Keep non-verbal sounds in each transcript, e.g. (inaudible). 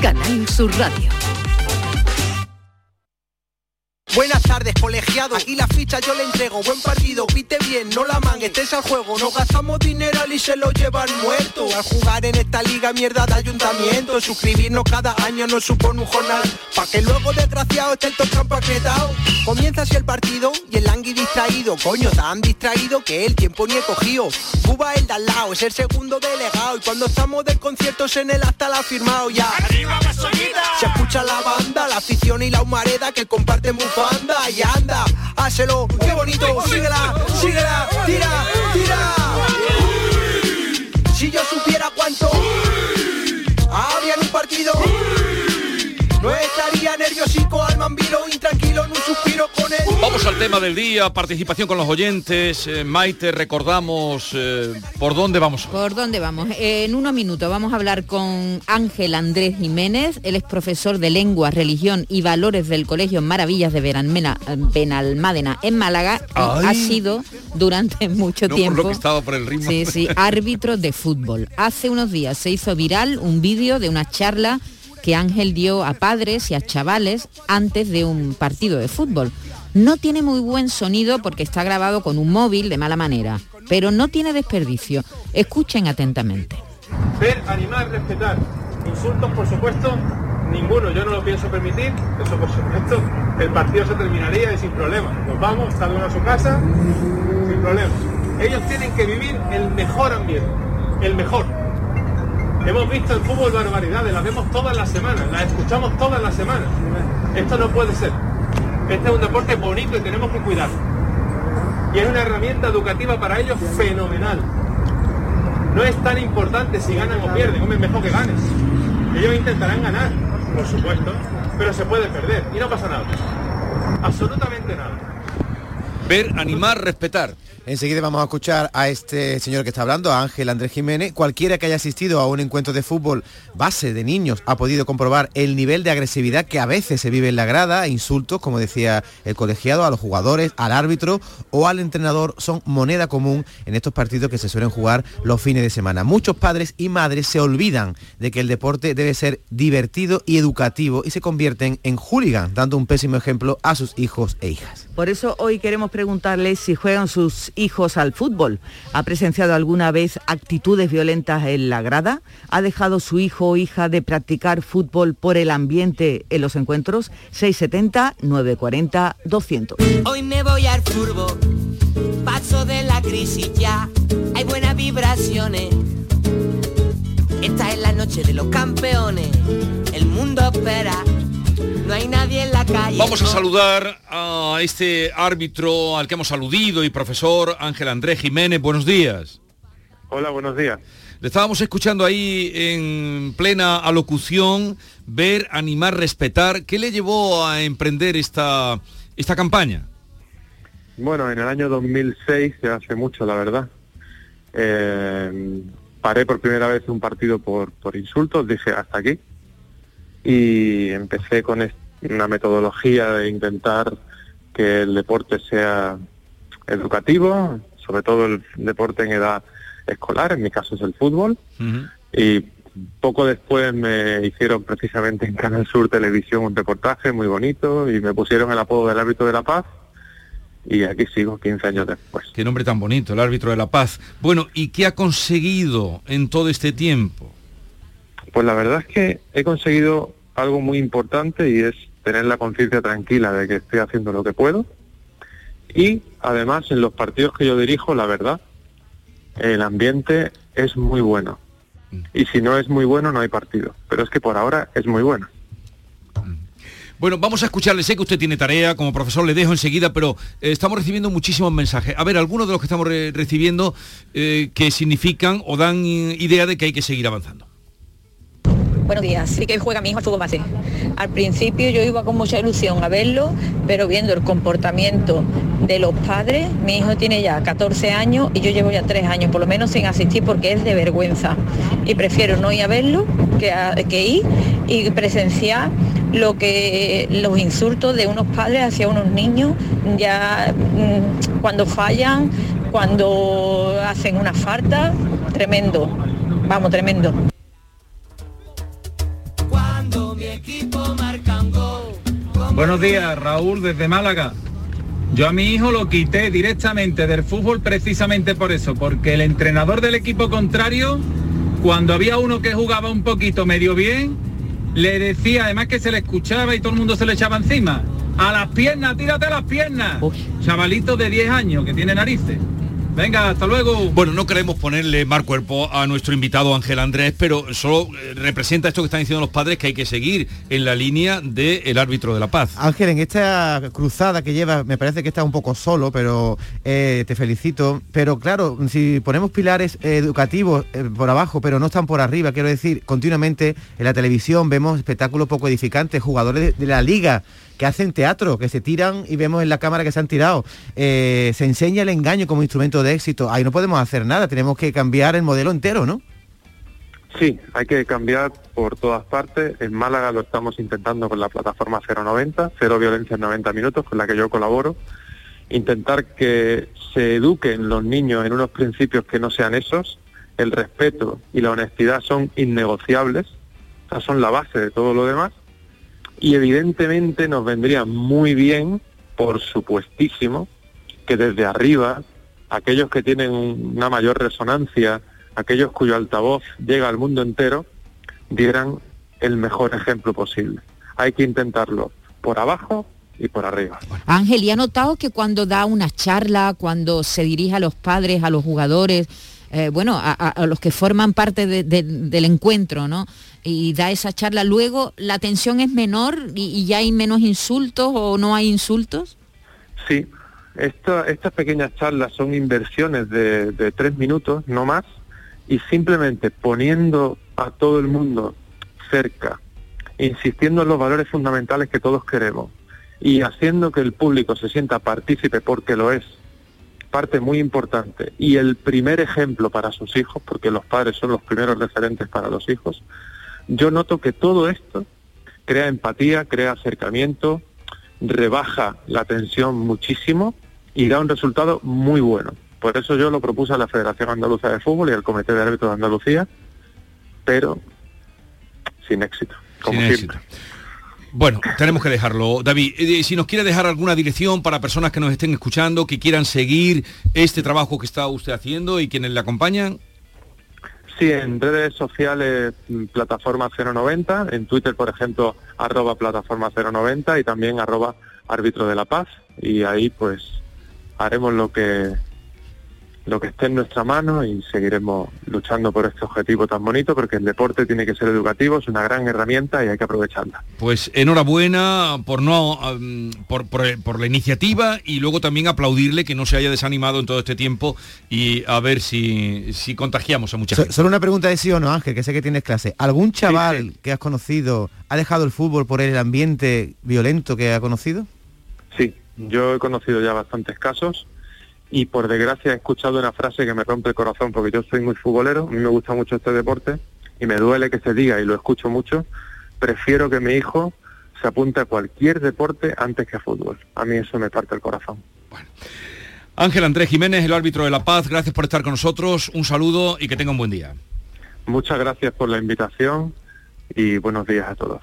Canal Sur Radio. Buenas tardes, colegiado. Aquí la ficha yo le entrego. Buen partido, pite bien, no la mangue, estés al juego. No gastamos dinero y se lo llevan muerto. Al jugar en esta liga mierda de ayuntamiento. Suscribirnos cada año nos supone un jornal. Pa' que luego desgraciado esté el toque empaquetado. Comienza así el partido y el langui distraído. Coño, tan distraído que el tiempo ni he cogido. Cuba el de al lado, es el segundo delegado. Y cuando estamos de conciertos en el hasta la ha firmado ya. Se escucha la banda, la afición y la humareda que comparten bufanda y anda, hácelo, qué bonito, síguela, síguela, tira, tira. Si yo supiera cuánto había en un partido, no estaría nerviosico al mambilo, intranquilo en un suspiro con él. Vamos al tema del día, participación con los oyentes. Eh, Maite, recordamos eh, por dónde vamos. ¿Por dónde vamos? En unos minutos vamos a hablar con Ángel Andrés Jiménez. Él es profesor de lengua, religión y valores del Colegio Maravillas de Benalmena- Benalmádena en Málaga. Y ha sido durante mucho No por tiempo. lo que estaba por el ritmo. Sí, sí, árbitro de fútbol. Hace unos días se hizo viral un vídeo de una charla que Ángel dio a padres y a chavales antes de un partido de fútbol. No tiene muy buen sonido porque está grabado con un móvil de mala manera, pero no tiene desperdicio. Escuchen atentamente. Ver, animar, respetar. Insultos, por supuesto, ninguno. Yo no lo pienso permitir. Eso, por supuesto, el partido se terminaría y sin problema. Nos vamos, cada uno a su casa, sin problema. Ellos tienen que vivir el mejor ambiente, el mejor. Hemos visto en fútbol barbaridades, las vemos todas las semanas, las escuchamos todas las semanas. Esto no puede ser. Este es un deporte bonito y tenemos que cuidarlo. Y es una herramienta educativa para ellos fenomenal. No es tan importante si ganan o pierden, hombre, mejor que ganes. Ellos intentarán ganar, por supuesto, pero se puede perder y no pasa nada. Absolutamente nada. Ver, animar, respetar. Enseguida vamos a escuchar a este señor que está hablando, a Ángel Andrés Jiménez. Cualquiera que haya asistido a un encuentro de fútbol base de niños ha podido comprobar el nivel de agresividad que a veces se vive en la grada, insultos, como decía el colegiado, a los jugadores, al árbitro o al entrenador son moneda común en estos partidos que se suelen jugar los fines de semana. Muchos padres y madres se olvidan de que el deporte debe ser divertido y educativo y se convierten en hooligans, dando un pésimo ejemplo a sus hijos e hijas. Por eso hoy queremos preguntarles si juegan sus hijos al fútbol. ¿Ha presenciado alguna vez actitudes violentas en la grada? ¿Ha dejado su hijo o hija de practicar fútbol por el ambiente en los encuentros? 670 940 200. Hoy me voy al furbo, paso de la crisis ya, hay buenas vibraciones. Esta es la noche de los campeones, el mundo espera, no hay nadie en la calle. Vamos a saludar a este árbitro al que hemos aludido y profesor Ángel Andrés Jiménez. Buenos días. Hola, buenos días. Le estábamos escuchando ahí en plena alocución, ver, animar, respetar. ¿Qué le llevó a emprender esta, esta campaña? Bueno, en el año 2006, ya hace mucho, la verdad, eh, paré por primera vez un partido por, por insultos, dije hasta aquí, y empecé con una metodología de intentar que el deporte sea educativo, sobre todo el deporte en edad escolar, en mi caso es el fútbol, y poco después me hicieron precisamente en Canal Sur Televisión un reportaje muy bonito y me pusieron el apodo del árbitro de la paz y aquí sigo 15 años después. Qué nombre tan bonito, el árbitro de la paz. Bueno, ¿y qué ha conseguido en todo este tiempo? Pues la verdad es que he conseguido algo muy importante y es tener la conciencia tranquila de que estoy haciendo lo que puedo y además en los partidos que yo dirijo, la verdad, el ambiente es muy bueno. Y si no es muy bueno, no hay partido. Pero es que por ahora es muy bueno. Bueno, vamos a escucharle. Sé que usted tiene tarea, como profesor le dejo enseguida, pero eh, estamos recibiendo muchísimos mensajes. A ver, algunos de los que estamos re- recibiendo eh, que significan o dan idea de que hay que seguir avanzando. Buenos días, sí que juega mi hijo al fútbol base. Al principio yo iba con mucha ilusión a verlo, pero viendo el comportamiento de los padres, mi hijo tiene ya 14 años y yo llevo ya 3 años, por lo menos sin asistir porque es de vergüenza. Y prefiero no ir a verlo que, a- que ir y presenciar lo que los insultos de unos padres hacia unos niños ya mm, cuando fallan, cuando hacen una falta, tremendo, vamos, tremendo. Buenos días, Raúl, desde Málaga. Yo a mi hijo lo quité directamente del fútbol precisamente por eso, porque el entrenador del equipo contrario, cuando había uno que jugaba un poquito medio bien, le decía además que se le escuchaba y todo el mundo se le echaba encima. A las piernas, tírate a las piernas. Chavalito de 10 años que tiene narices. Venga, hasta luego. Bueno, no queremos ponerle mal cuerpo a nuestro invitado Ángel Andrés, pero solo eh, representa esto que están diciendo los padres que hay que seguir en la línea del árbitro de la paz. Ángel, en esta cruzada que llevas, me parece que estás un poco solo, pero eh, te felicito. Pero claro, si ponemos pilares eh, educativos eh, por abajo, pero no están por arriba, quiero decir, continuamente en la televisión vemos espectáculos poco edificantes, jugadores de, de la liga que hacen teatro, que se tiran y vemos en la cámara que se han tirado. Eh, se enseña el engaño como instrumento de éxito. Ahí no podemos hacer nada, tenemos que cambiar el modelo entero, ¿no? Sí, hay que cambiar por todas partes. En Málaga lo estamos intentando con la plataforma 090, Cero Violencia en 90 Minutos, con la que yo colaboro. Intentar que se eduquen los niños en unos principios que no sean esos. El respeto y la honestidad son innegociables, Esas son la base de todo lo demás. Y evidentemente nos vendría muy bien, por supuestísimo, que desde arriba, aquellos que tienen una mayor resonancia, aquellos cuyo altavoz llega al mundo entero, dieran el mejor ejemplo posible. Hay que intentarlo por abajo y por arriba. Ángel, ¿y ha notado que cuando da una charla, cuando se dirige a los padres, a los jugadores, eh, bueno, a, los que forman parte de- de- del encuentro, ¿no? Y da esa charla, luego la tensión es menor y, ya hay menos insultos o no hay insultos? Sí, esta- estas pequeñas charlas son inversiones de, de tres minutos, no más, y simplemente poniendo a todo el mundo cerca, insistiendo en los valores fundamentales que todos queremos y haciendo que el público se sienta partícipe porque lo es, parte muy importante, y el primer ejemplo para sus hijos, porque los padres son los primeros referentes para los hijos, yo noto que todo esto crea empatía, crea acercamiento, rebaja la tensión muchísimo y da un resultado muy bueno. Por eso yo lo propuse a la Federación Andaluza de Fútbol y al Comité de Árbitros de Andalucía, pero sin éxito, como Sin siempre. éxito. Bueno, tenemos que dejarlo. David, eh, si nos quiere dejar alguna dirección para personas que nos estén escuchando, que quieran seguir este trabajo que está usted haciendo y quienes le acompañan. Sí, en redes sociales, mm, plataforma 090, en Twitter, por ejemplo, arroba plataforma 090 y también arroba árbitro de la paz. Y ahí pues haremos lo que lo que esté en nuestra mano y seguiremos luchando por este objetivo tan bonito porque el deporte tiene que ser educativo, es una gran herramienta y hay que aprovecharla. Pues enhorabuena por no por, por- por la iniciativa y luego también aplaudirle que no se haya desanimado en todo este tiempo y a ver si, si contagiamos a mucha So- gente. solo una pregunta de sí o no, Ángel, que sé que tienes clase. ¿Algún chaval que has conocido ha dejado el fútbol por el ambiente violento que ha conocido? Sí, Yo he conocido ya bastantes casos y por desgracia he escuchado una frase que me rompe el corazón porque yo soy muy futbolero, a mí me gusta mucho este deporte y me duele que se diga y lo escucho mucho, prefiero que mi hijo se apunte a cualquier deporte antes que a fútbol. A mí eso me parte el corazón. Ángel Andrés Jiménez, el árbitro de La Paz, gracias por estar con nosotros, un saludo y que tenga un buen día. Muchas gracias por la invitación y buenos días a todos.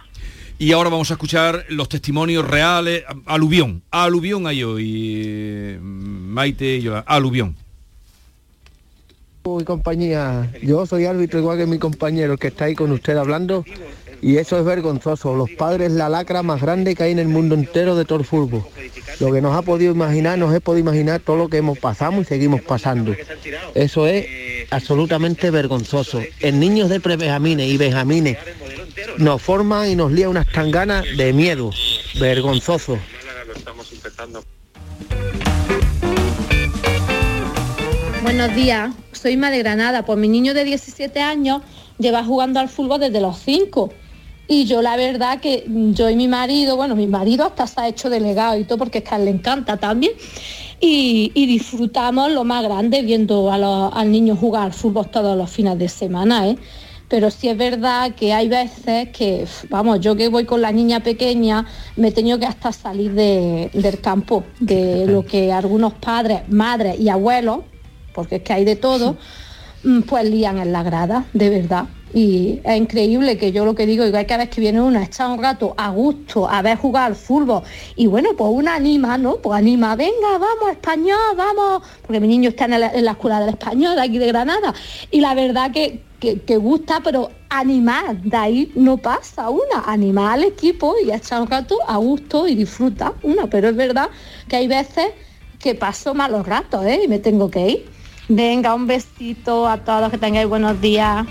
Y ahora vamos a escuchar los testimonios reales. Aluvión. Aluvión hay hoy. Maite y yo. Aluvión. Mi compañía, yo soy árbitro igual que mi compañero que está ahí con usted hablando y eso es vergonzoso. Los padres la lacra más grande que hay en el mundo entero de todo el fútbol. Lo que nos ha podido imaginar, nos he podido imaginar todo lo que hemos pasado y seguimos pasando. Eso es absolutamente vergonzoso. En niños de pre-benjamines y benjamines nos forman y nos lía unas tanganas de miedo. Vergonzoso. Buenos días, soy Madre Granada. Pues mi niño de 17 años lleva jugando al fútbol desde los 5. Y yo la verdad que yo y mi marido, bueno, mi marido hasta se ha hecho delegado y todo porque es que a él le encanta también. Y, disfrutamos lo más grande viendo al niño jugar fútbol todos los fines de semana, ¿eh? Pero sí es verdad que hay veces que, vamos, yo que voy con la niña pequeña, me he tenido que hasta salir de- del campo, de lo que algunos padres, madres y abuelos, porque es que hay de todo, mm, pues lían en la grada, de verdad. Y es increíble que yo lo que digo, igual que a veces que viene una, echar un rato a gusto, a ver jugar al fútbol, y bueno, pues una anima, ¿no? Pues anima, venga, vamos, español, vamos, porque mi niño está en la, en la escuela del español de aquí de Granada, y la verdad que, que, que gusta, pero animar, de ahí no pasa una, animar al equipo y echar un rato a gusto y disfruta una, pero es verdad que hay veces que paso malos ratos, ¿eh? Y me tengo que ir. Venga, un besito a todos, que tengáis buenos días.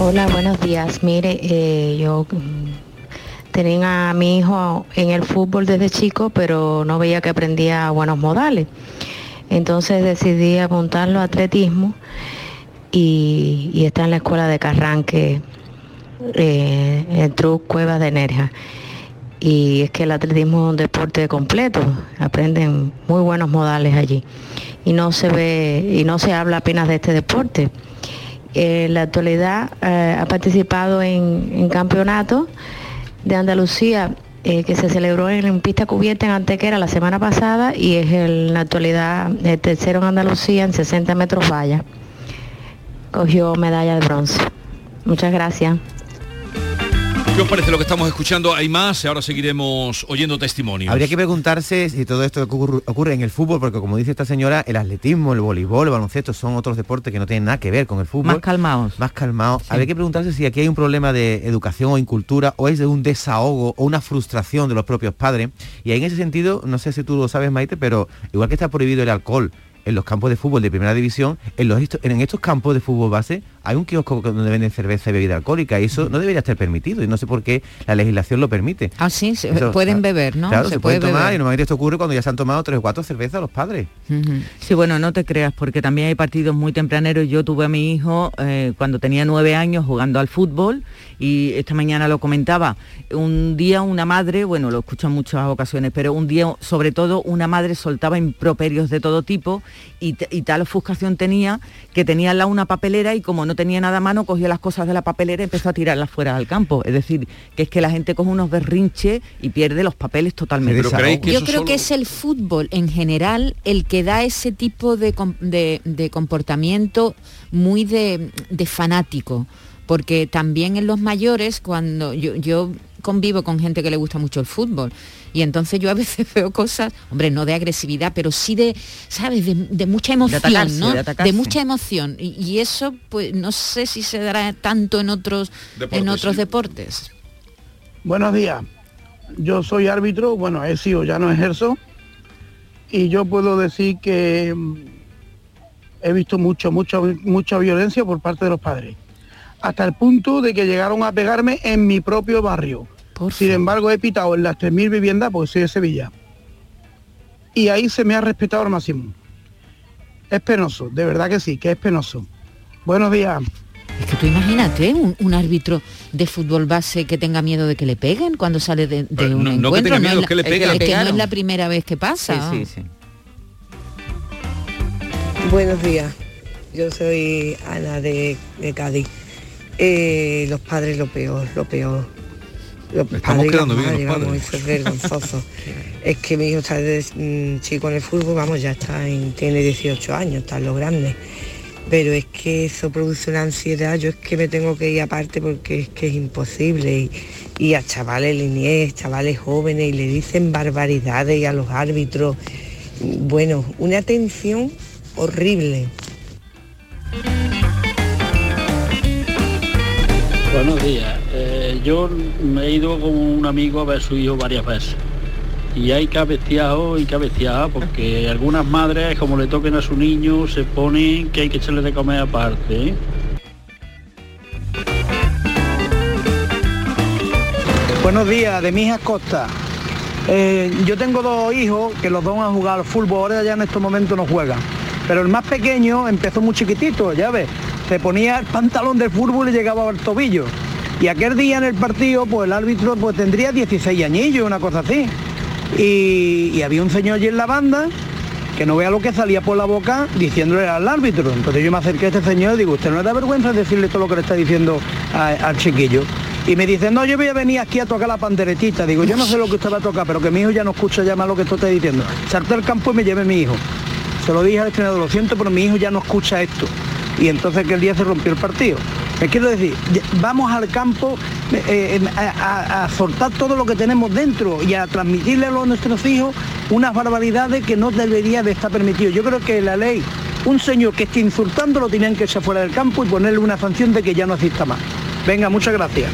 Hola, buenos días. Mire, eh, yo mm, tenía a mi hijo en el fútbol desde chico, pero no veía que aprendía buenos modales. Entonces decidí apuntarlo a atletismo y, está en la escuela de Carranque, eh, en Truc Cuevas de Nerja. Y es que el atletismo es un deporte completo, aprenden muy buenos modales allí. Y no se ve, y no se habla apenas de este deporte. En la actualidad eh, ha participado en, en campeonatos de Andalucía eh, que se celebró en pista cubierta en Antequera la semana pasada y es en la actualidad el tercero en Andalucía en 60 metros valla. Cogió medalla de bronce. Muchas gracias. ¿Qué os parece lo que estamos escuchando? Hay más, ahora seguiremos oyendo testimonios. Habría que preguntarse si todo esto ocurre, ocurre en el fútbol, porque como dice esta señora, el atletismo, el voleibol, el baloncesto son otros deportes que no tienen nada que ver con el fútbol. Más calmados. Más calmados. Habría que preguntarse si aquí hay un problema de educación o incultura o es de un desahogo o una frustración de los propios padres. Y ahí en ese sentido, no sé si tú lo sabes, Maite, pero igual que está prohibido el alcohol en los campos de fútbol de primera división, en, los, en estos campos de fútbol base hay un kiosco donde venden cerveza y bebida alcohólica y eso no debería estar permitido y no sé por qué la legislación lo permite. Ah, sí, se- Eso, pueden beber, ¿no? Claro, se, pueden puede tomar beber. y normalmente esto ocurre cuando ya se han tomado tres o cuatro cervezas los padres. Sí, bueno, no te creas, porque también hay partidos muy tempraneros. Yo tuve a mi hijo eh, cuando tenía nueve años jugando al fútbol y esta mañana lo comentaba. Un día una madre, bueno, lo escucho en muchas ocasiones, pero un día sobre todo una madre soltaba improperios de todo tipo y, tal ofuscación tenía que tenía al lado una papelera y como no tenía nada a mano, cogió las cosas de la papelera y empezó a tirarlas fuera del campo. Es decir, que es que la gente coge unos berrinches y pierde los papeles totalmente. Yo creo que es el fútbol en general el que da ese tipo de, de- de comportamiento muy de, de fanático. Porque también en los mayores, cuando yo, yo convivo con gente que le gusta mucho el fútbol, y entonces yo a veces (laughs) veo cosas, hombre, no de agresividad, pero sí de, ¿sabes?, de, de mucha emoción, atacarse, ¿no? de mucha emoción. Y, y eso, pues, no sé si se dará tanto en otros, en Deportes, otros sí. deportes. Buenos días. Yo soy árbitro, bueno, he sido, ya no ejerzo. Y yo puedo decir que mm, he visto mucho, mucho, mucha violencia por parte de los padres. Hasta el punto de que llegaron a pegarme en mi propio barrio. Sin embargo, he pitado en las 3.000 viviendas porque soy de Sevilla. Y ahí se me ha respetado al máximo. Es penoso, de verdad que sí, que es penoso. Buenos días. Es que tú imagínate un, un árbitro de fútbol base que tenga miedo de que le peguen cuando sale de, de Pero un no- no que encuentro. tenga miedo, es que le la- peguen. es que no es la primera vez que pasa. Sí, sí, sí. Buenos días, yo soy Ana de, de Cádiz. Eh, los padres lo peor, lo peor. Los Estamos padres y bien los vamos, padres. es vergonzoso. (laughs) es que mi hijo está desde mm, chico en el fútbol, vamos, ya está en, tiene 18 años, está en lo grande. Pero es que eso produce una ansiedad, yo es que me tengo que ir aparte porque es que es imposible. Y, y a chavales liniers, chavales jóvenes, y le dicen barbaridades y a los árbitros. Bueno, una tensión horrible. Buenos días. Eh, yo me he ido con un amigo a ver su hijo varias veces. Y hay cabeceado y cabeceado porque algunas madres, como le toquen a su niño, se ponen que hay que echarle de comer aparte. ¿eh? Buenos días, de Mijas Costa. Eh, yo tengo dos hijos que los dos van a jugar al fútbol, ahora ya en estos momentos no juegan. Pero el más pequeño empezó muy chiquitito, ya ves. Se ponía el pantalón del fútbol y llegaba al tobillo. Y aquel día en el partido, pues el árbitro pues tendría 16 añillos, una cosa así. Y, había un señor allí en la banda que no vea lo que salía por la boca diciéndole al árbitro. Entonces yo me acerqué a este señor y digo, ¿usted no le da vergüenza decirle todo lo que le está diciendo a- al chiquillo? Y me dice, no, yo voy a venir aquí a tocar la panderetita. Digo, yo no sé lo que usted va a tocar, pero que mi hijo ya no escucha ya más lo que esto está diciendo. Salté al campo y me llevé mi hijo. Se lo dije al entrenador, lo siento, pero mi hijo ya no escucha esto. Y entonces aquel día se rompió el partido. Me quiero decir, vamos al campo eh, eh, a, a- soltar todo lo que tenemos dentro y a transmitirle a nuestros hijos unas barbaridades que no debería de estar permitido. Yo creo que la ley, un señor que esté insultando lo tenían que echar fuera del campo y ponerle una sanción de que ya no asista más. Venga, muchas gracias.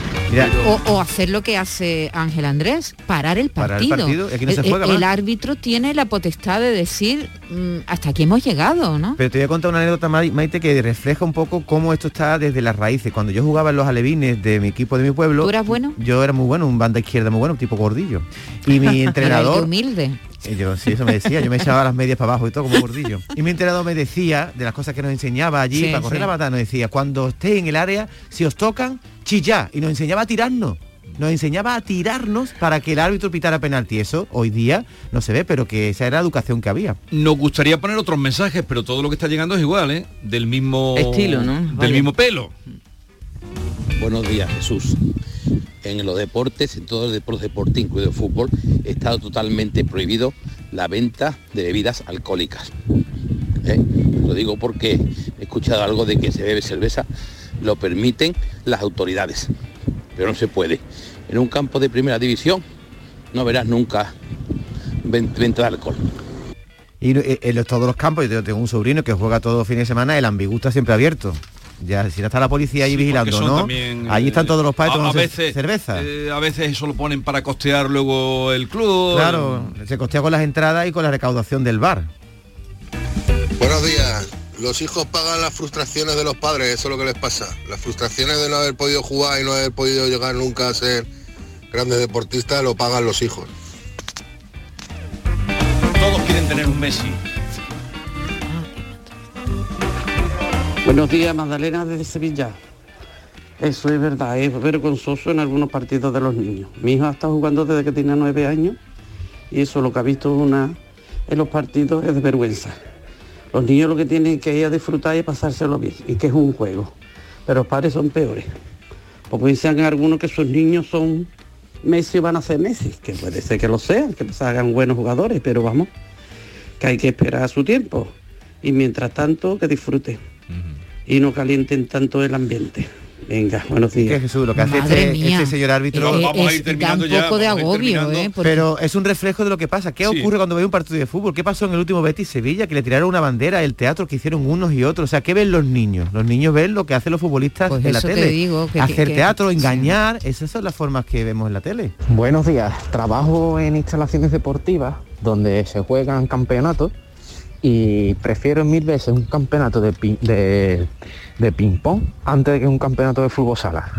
O, o hacer lo que hace Ángel Andrés, parar el Parar el partido. partido, y aquí no se El- juega el, más. el árbitro tiene la potestad de decir mm, hasta aquí hemos llegado, ¿no? Pero te voy a contar una anécdota, Mai- Maite, que refleja un poco cómo esto está desde las raíces. Cuando yo jugaba en los alevines de mi equipo de mi pueblo... ¿Tú eras bueno? Yo era muy bueno, un banda izquierda muy bueno, tipo gordillo. Y mi (laughs) entrenador... de humilde. Y yo, sí, eso me decía, yo me echaba las medias para abajo y todo como gordillo. Y mi entrenador me decía, de las cosas que nos enseñaba allí, Sí, para correr sí. la batalla, nos decía, cuando estéis en el área, si os tocan, chillá. Y nos enseñaba a tirarnos. Nos enseñaba a tirarnos para que el árbitro pitara penalti. Eso hoy día no se ve, pero que esa era la educación que había. Nos gustaría poner otros mensajes, pero todo lo que está llegando es igual, ¿eh? Del mismo Estilo, ¿no? Del mismo pelo. Buenos días, Jesús. En los deportes, en todos los deportes, deporte, incluido el fútbol, está totalmente prohibido la venta de bebidas alcohólicas. ¿Eh? Lo digo porque he escuchado algo de que se bebe cerveza, lo permiten las autoridades, pero no se puede. En un campo de primera división no verás nunca ven- venta de alcohol. Y eh, en los- todos los campos, yo tengo un sobrino que juega todos los fines de semana, el ambigú está siempre abierto. Ya si no está la policía ahí Sí, vigilando, ¿no? también, Allí eh, están todos los padres a- a veces, cerveza. eh, a veces eso lo ponen para costear luego el club. Claro, se costea con las entradas y con la recaudación del bar. Buenos días. Los hijos pagan las frustraciones de los padres, eso es lo que les pasa. Las frustraciones de no haber podido jugar y no haber podido llegar nunca a ser grandes deportistas lo pagan los hijos. Todos quieren tener un Messi. Buenos días, Magdalena desde Sevilla. Eso es verdad, es vergonzoso en algunos partidos de los niños. Mi hijo ha estado jugando desde que tenía nueve años y eso lo que ha visto una, en los partidos es de vergüenza. Los niños lo que tienen que ir a disfrutar y pasárselo bien, y que es un juego. Pero los padres son peores. Porque dicen algunos que sus niños son Messi y van a ser Messi, que puede ser que lo sean, que se hagan buenos jugadores, pero vamos, que hay que esperar a su tiempo. Y mientras tanto, que disfruten. Y no calienten tanto el ambiente. Venga, buenos días. Que Jesús, lo que hace este, este señor árbitro... Eh, Vamos a ir es- terminando da un ya, poco de agobio. ¿eh? Porque- Pero es un reflejo de lo que pasa. ¿Qué Sí. ocurre cuando ve un partido de fútbol? ¿Qué pasó en el último Betis Sevilla? Que le tiraron una bandera, el teatro que hicieron unos y otros. O sea, ¿qué ven los niños? Los niños ven lo que hacen los futbolistas Pues en la tele. digo, que- Hacer que- teatro, engañar, esas son las formas que vemos en la tele. Buenos días, trabajo en instalaciones deportivas donde se juegan campeonatos y prefiero mil veces un campeonato de, de, de ping-pong antes de que un campeonato de fútbol sala.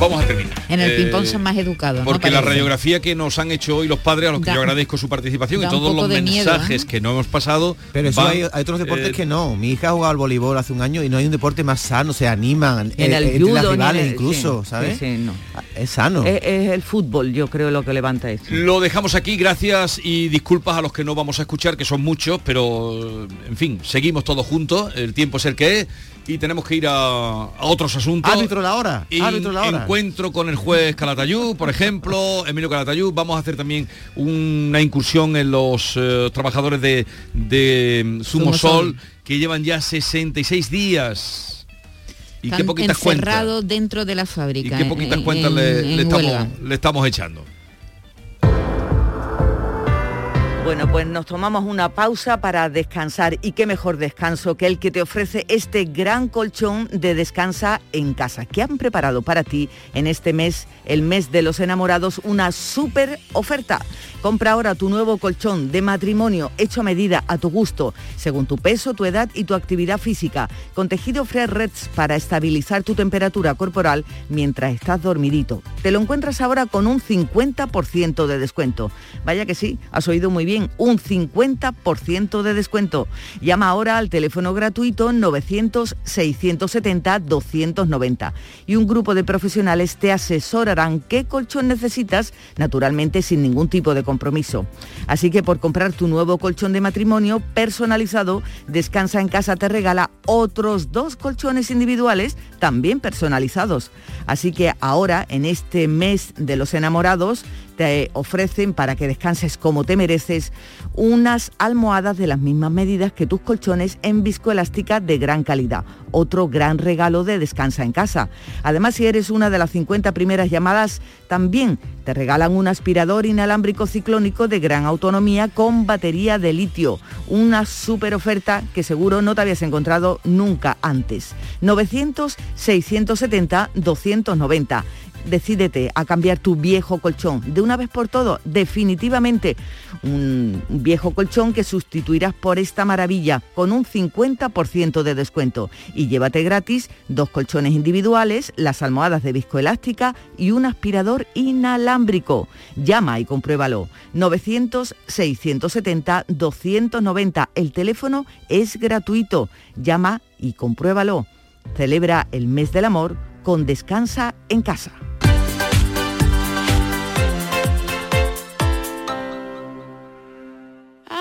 Vamos a terminar. En el Eh, ping-pong son más educados. ¿no? Porque la radiografía que nos han hecho hoy los padres, a los que Da- yo agradezco su participación y todos los miedo, mensajes ¿eh? que no hemos pasado. Pero eso hay, hay otros deportes eh, que no. Mi hija ha jugado al voleibol hace un año y no hay un deporte más sano, se animan. En eh, el entre judo, las en rivales el- incluso, sí, ¿sabes? sí, no. Es sano. Es, es el fútbol, yo creo, lo que levanta esto. Lo dejamos aquí, gracias y disculpas a los que no vamos a escuchar, que son muchos, pero en fin, seguimos todos juntos, el tiempo es el que es y tenemos que ir a, a otros asuntos. Árbitro la hora, Y árbitro la hora. Encuentro con el juez Calatayud, por ejemplo, (laughs) Emilio Calatayud. Vamos a hacer también una incursión en los eh, trabajadores de, de mm, Sumo Zumosol. Sol, que llevan ya 66 días. Y qué poquitas cuentas. dentro de la Y fábrica. qué poquitas en- cuentas le, en- le en estamos, huelga. le estamos echando. Bueno, pues nos tomamos una pausa para descansar y qué mejor descanso que el que te ofrece este gran colchón de descansa en casa. que han preparado para ti en este mes, el mes de los enamorados, una súper oferta? Compra ahora tu nuevo colchón de matrimonio hecho a medida a tu gusto, según tu peso, tu edad y tu actividad física, con tejido Fresh Reds para estabilizar tu temperatura corporal mientras estás dormidito. Te lo encuentras ahora con un 50% de descuento. Vaya que sí, has oído muy bien, un 50% de descuento. Llama ahora al teléfono gratuito 900-670-290 y un grupo de profesionales te asesorarán qué colchón necesitas, naturalmente sin ningún tipo de compromiso. Así que por comprar tu nuevo colchón de matrimonio personalizado, Descansa en casa te regala otros dos colchones individuales también personalizados. Así que ahora, en este mes de los enamorados, te ofrecen para que descanses como te mereces unas almohadas de las mismas medidas que tus colchones en viscoelástica de gran calidad. Otro gran regalo de descansa en casa. Además, si eres una de las 50 primeras llamadas, también te regalan un aspirador inalámbrico ciclónico de gran autonomía con batería de litio. Una super oferta que seguro no te habías encontrado nunca antes. 900-670-290 decídete a cambiar tu viejo colchón de una vez por todo, definitivamente un viejo colchón que sustituirás por esta maravilla con un 50% de descuento y llévate gratis dos colchones individuales, las almohadas de viscoelástica y un aspirador inalámbrico. Llama y compruébalo. 900-670-290. El teléfono es gratuito. Llama y compruébalo. Celebra el mes del amor con Descansa en casa.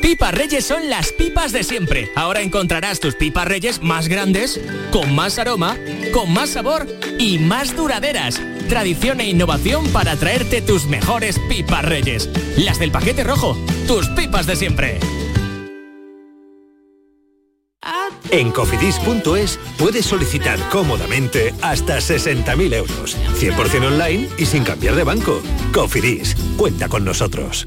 Pipas Reyes son las pipas de siempre. Ahora encontrarás tus pipas Reyes más grandes, con más aroma, con más sabor y más duraderas. Tradición e innovación para traerte tus mejores pipas Reyes. Las del paquete rojo, tus pipas de siempre. En cofidis.es puedes solicitar cómodamente hasta 60.000 euros. 100% online y sin cambiar de banco. Cofidis, cuenta con nosotros.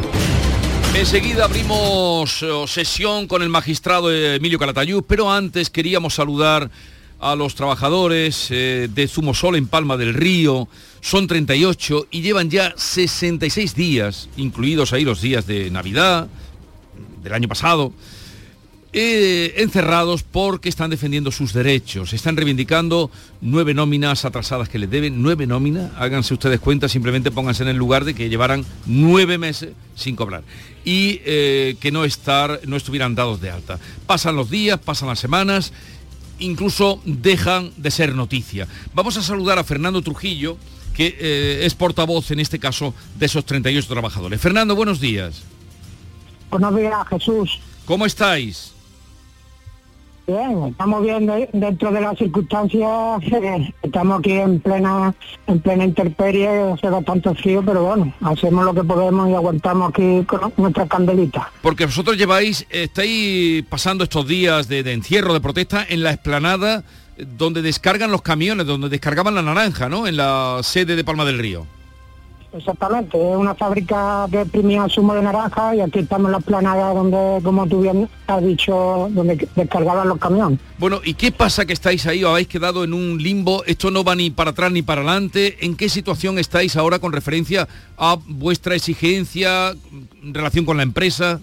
Enseguida abrimos eh, sesión con el magistrado Emilio Calatayud, pero antes queríamos saludar a los trabajadores eh, de Zumosol en Palma del Río. Son 38 y llevan ya 66 días, incluidos ahí los días de Navidad del año pasado, eh, encerrados porque están defendiendo sus derechos. Están reivindicando nueve nóminas atrasadas que les deben, nueve nóminas. Háganse ustedes cuenta, simplemente pónganse en el lugar de que llevaran nueve meses sin cobrar y eh, que no, estar, no estuvieran dados de alta. Pasan los días, pasan las semanas, incluso dejan de ser noticia. Vamos a saludar a Fernando Trujillo, que eh, es portavoz en este caso de esos 38 trabajadores. Fernando, buenos días. Buenos días, Jesús. ¿Cómo estáis? Bien, estamos bien de- dentro de las circunstancias, eh, estamos aquí en plena en plena intemperie, hace bastante frío, pero bueno, hacemos lo que podemos y aguantamos aquí con nuestra candelita. Porque vosotros lleváis, estáis pasando estos días de, de encierro, de protesta en la explanada eh, donde descargan los camiones, donde descargaban la naranja, ¿no? En la sede de Palma del Río. Exactamente, es una fábrica que exprimía zumo de naranja y aquí estamos en la planada donde, como tú bien has dicho, donde descargaban los camiones. Bueno, ¿y qué pasa que estáis ahí o habéis quedado en un limbo? Esto no va ni para atrás ni para adelante. ¿En qué situación estáis ahora con referencia a vuestra exigencia en relación con la empresa?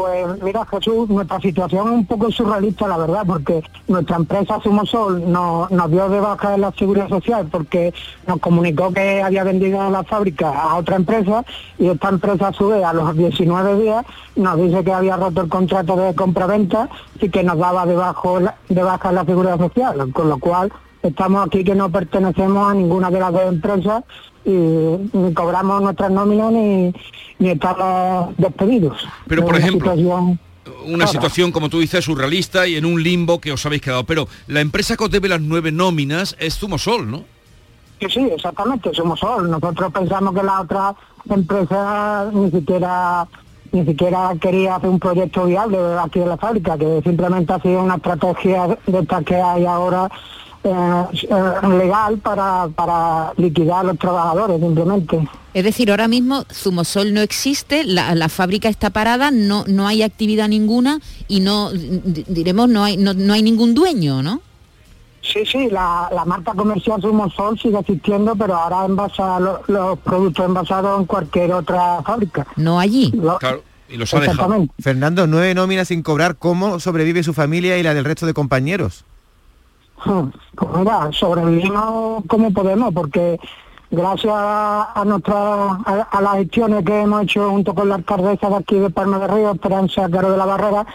Pues mira Jesús, nuestra situación es un poco surrealista la verdad, porque nuestra empresa Sumosol no- nos dio de baja en la seguridad social porque nos comunicó que había vendido la fábrica a otra empresa y esta empresa a su vez a los 19 días nos dice que había roto el contrato de compraventa y que nos daba debajo de baja la seguridad social, con lo cual estamos aquí que no pertenecemos a ninguna de las dos empresas y ni cobramos nuestras nóminas ni, ni estamos despedidos. Pero, por ejemplo, situación Una situación, como tú dices, surrealista y en un limbo que os habéis quedado. Pero la empresa que os debe las nueve nóminas es Zumosol, ¿no? Sí, sí, exactamente, somos Sol. Nosotros pensamos que la otra empresa ni siquiera ni siquiera quería hacer un proyecto viable aquí de la fábrica, que simplemente ha sido una estrategia de estas que hay ahora legal para, para liquidar a los trabajadores simplemente. Es decir, ahora mismo Zumosol no existe, la, la fábrica está parada, no, no hay actividad ninguna y no, di- diremos, no hay, no, no hay ningún dueño, ¿no? Sí, sí, la, la marca comercial Sumosol sigue existiendo, pero ahora envasa lo- los productos envasados en cualquier otra fábrica. No allí. Claro, y los ha dejado. Fernando, nueve nóminas sin cobrar, ¿cómo sobrevive su familia y la del resto de compañeros? Pues mira, sobrevivimos como podemos, porque gracias a, nuestra, a, las gestiones que hemos hecho junto con la alcaldesa de aquí de Palma de Río, Esperanza Caro de la Barrera,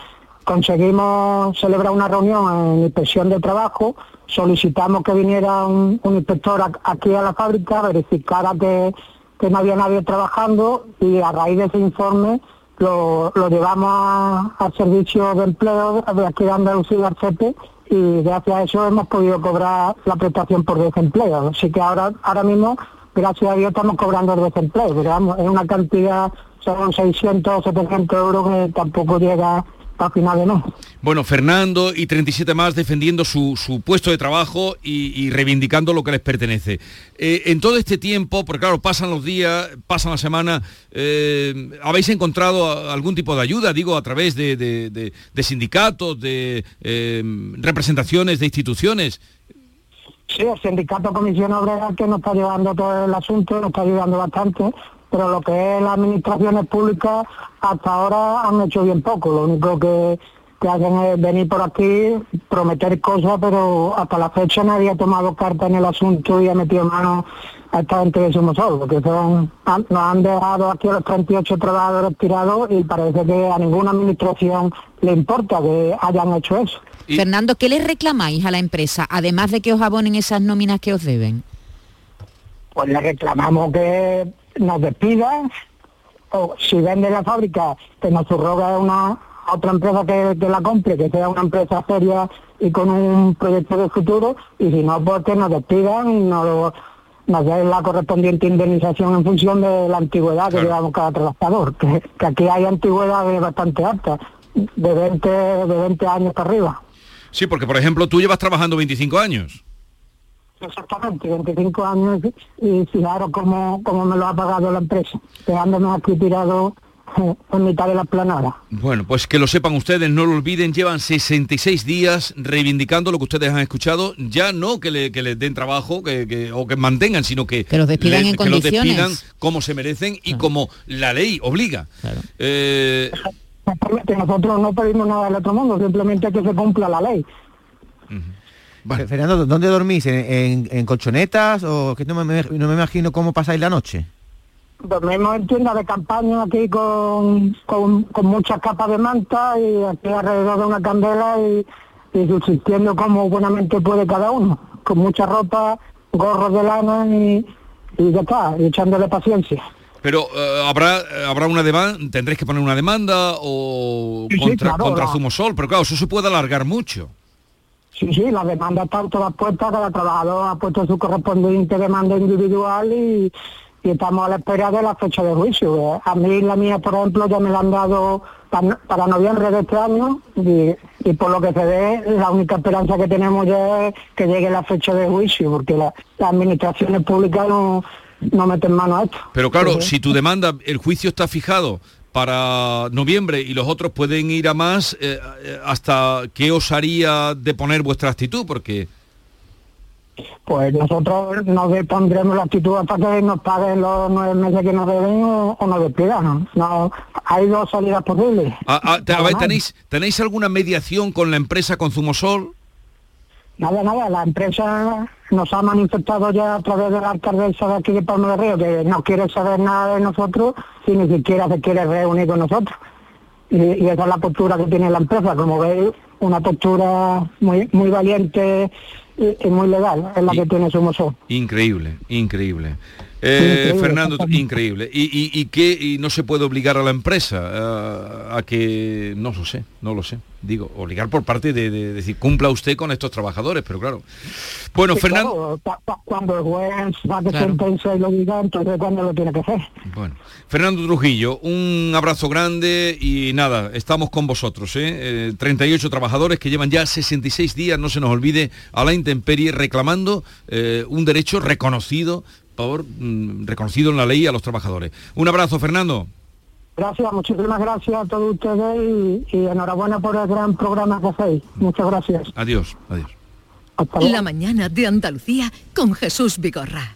conseguimos celebrar una reunión en inspección de trabajo, solicitamos que viniera un, inspector aquí a la fábrica, verificara que, que no había nadie trabajando y a raíz de ese informe lo, lo llevamos al servicio de empleo de aquí de Andalucía, al CEPE, y gracias a eso hemos podido cobrar la prestación por desempleo. Así que ahora, ahora mismo, gracias a Dios, estamos cobrando el desempleo, pero es una cantidad, son 600 o 700 euros que tampoco llega a final de mes. Bueno, Fernando y 37 más defendiendo su, su puesto de trabajo y, y reivindicando lo que les pertenece. Eh, en todo este tiempo, porque claro, pasan los días, pasan las semanas, eh, ¿habéis encontrado algún tipo de ayuda, digo, a través de, de- de- de sindicatos, de eh, representaciones, de instituciones? Sí, el sindicato Comisión Obrera que nos está llevando todo el asunto, nos está ayudando bastante, pero lo que es las administraciones públicas hasta ahora han hecho bien poco. Lo único que, que hacen es venir por aquí, prometer cosas, pero hasta la fecha nadie ha tomado carta en el asunto y ha metido mano a esta gente de Sumosol, porque son, han- nos han dejado aquí a los 38 trabajadores tirados y parece que a ninguna administración le importa que hayan hecho eso. Fernando, ¿qué les reclamáis a la empresa, además de que os abonen esas nóminas que os deben? pues le reclamamos que nos despidan o si vende la fábrica, que nos subroga una a otra empresa que, que la compre, que sea una empresa seria y con un proyecto de futuro, y si no, pues que nos despidan y nos, nos den la correspondiente indemnización en función de la antigüedad que llevamos cada trabajador, que, que aquí hay antigüedades bastante altas, de 20, de 20 años para arriba. Sí, porque por ejemplo tú llevas trabajando 25 años. Exactamente, 25 años y fijaros cómo, cómo me lo ha pagado la empresa, dejándome aquí tirado eh, en mitad de la planada. Bueno, pues que lo sepan ustedes, no lo olviden, llevan 66 días reivindicando lo que ustedes han escuchado, ya no que, le, que les den trabajo que, que- o que mantengan, sino que, Que los despidan en que los condiciones. despidan como se merecen y como la ley obliga. Eh, nosotros no pedimos nada del otro mundo, simplemente que se cumpla la ley. Fe- Fernando, ¿dónde dormís? ¿En, en- en colchonetas o que no me, no me imagino cómo pasáis la noche? Dormimos en tiendas de campaña aquí con, con, con muchas capas de manta y aquí alrededor de una candela y, y subsistiendo como buenamente puede cada uno, con mucha ropa, gorros de lana y, y ya está, y echándole paciencia. pero eh, habrá habrá una demanda, tendréis que poner una demanda o Sí, sí, contra, claro, contra la- Zumosol, pero claro, eso se puede alargar mucho. Sí, sí, las demandas están todas puestas, cada trabajador ha puesto su correspondiente demanda individual y, y estamos a la espera de la fecha de juicio. Eh, A mí la mía, por ejemplo, ya me la han dado para, para noviembre de este año y, y por lo que se ve, la única esperanza que tenemos ya es que llegue la fecha de juicio, porque la- las administraciones públicas no, no meten mano a esto. Pero claro, Sí. si tu demanda, el juicio está fijado para noviembre y los otros pueden ir a más, eh, eh, ¿hasta qué os haría de poner vuestra actitud? Porque Pues nosotros nos pondremos la actitud hasta que nos paguen los nueve meses que nos deben o, o nos despidan. No, hay dos salidas posibles. ah, ah, a ver. ¿tenéis, ¿tenéis alguna mediación con la empresa con Zumosol? Nada, nada, la empresa nos ha manifestado ya a través de la alcaldesa de aquí de Palma de Río que no quiere saber nada de nosotros y ni siquiera se quiere reunir con nosotros. Y, y esa es la postura que tiene la empresa, como veis, una postura muy muy valiente y, y muy legal, es la que tiene Sumosol. Increíble, increíble. Eh, Increíble, Fernando, increíble. ¿Y, y, y qué? Y no se puede obligar a la empresa eh, a que, no lo sé, no lo sé. Digo, obligar por parte de, de decir, cumpla usted con estos trabajadores, pero claro. Bueno, Sí, Fernando, claro, cuando el juez saque Claro. sentencia y lo diga, entonces cuando lo tiene que hacer. Bueno, Fernando Trujillo, un abrazo grande y nada, estamos con vosotros, ¿eh? Eh, 38 trabajadores que llevan ya 66 días, no se nos olvide, a la intemperie reclamando un derecho reconocido por mm, reconocido en la ley a los trabajadores. Un abrazo, Fernando. Gracias, muchísimas gracias a todos ustedes y, y enhorabuena por el gran programa que hacéis. Muchas gracias. Adiós, adiós. La mañana de Andalucía con Jesús Vigorra.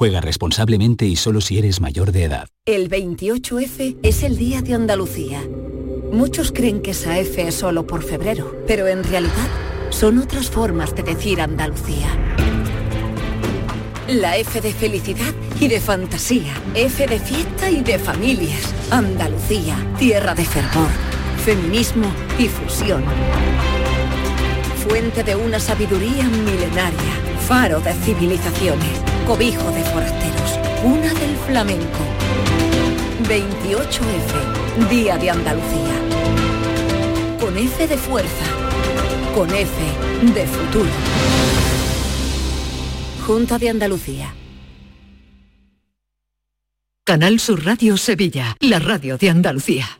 Juega responsablemente y solo si eres mayor de edad. El 28F es el Día de Andalucía. Muchos creen que esa F es solo por febrero, pero en realidad son otras formas de decir Andalucía. La F de felicidad y de fantasía, F de fiesta y de familias. Andalucía, tierra de fervor, feminismo y fusión. Fuente de una sabiduría milenaria, faro de civilizaciones, cobijo de forasteros, cuna del flamenco. 28F, Día de Andalucía. Con F de fuerza, con F de futuro. Junta de Andalucía. Canal Sur Radio Sevilla, la radio de Andalucía.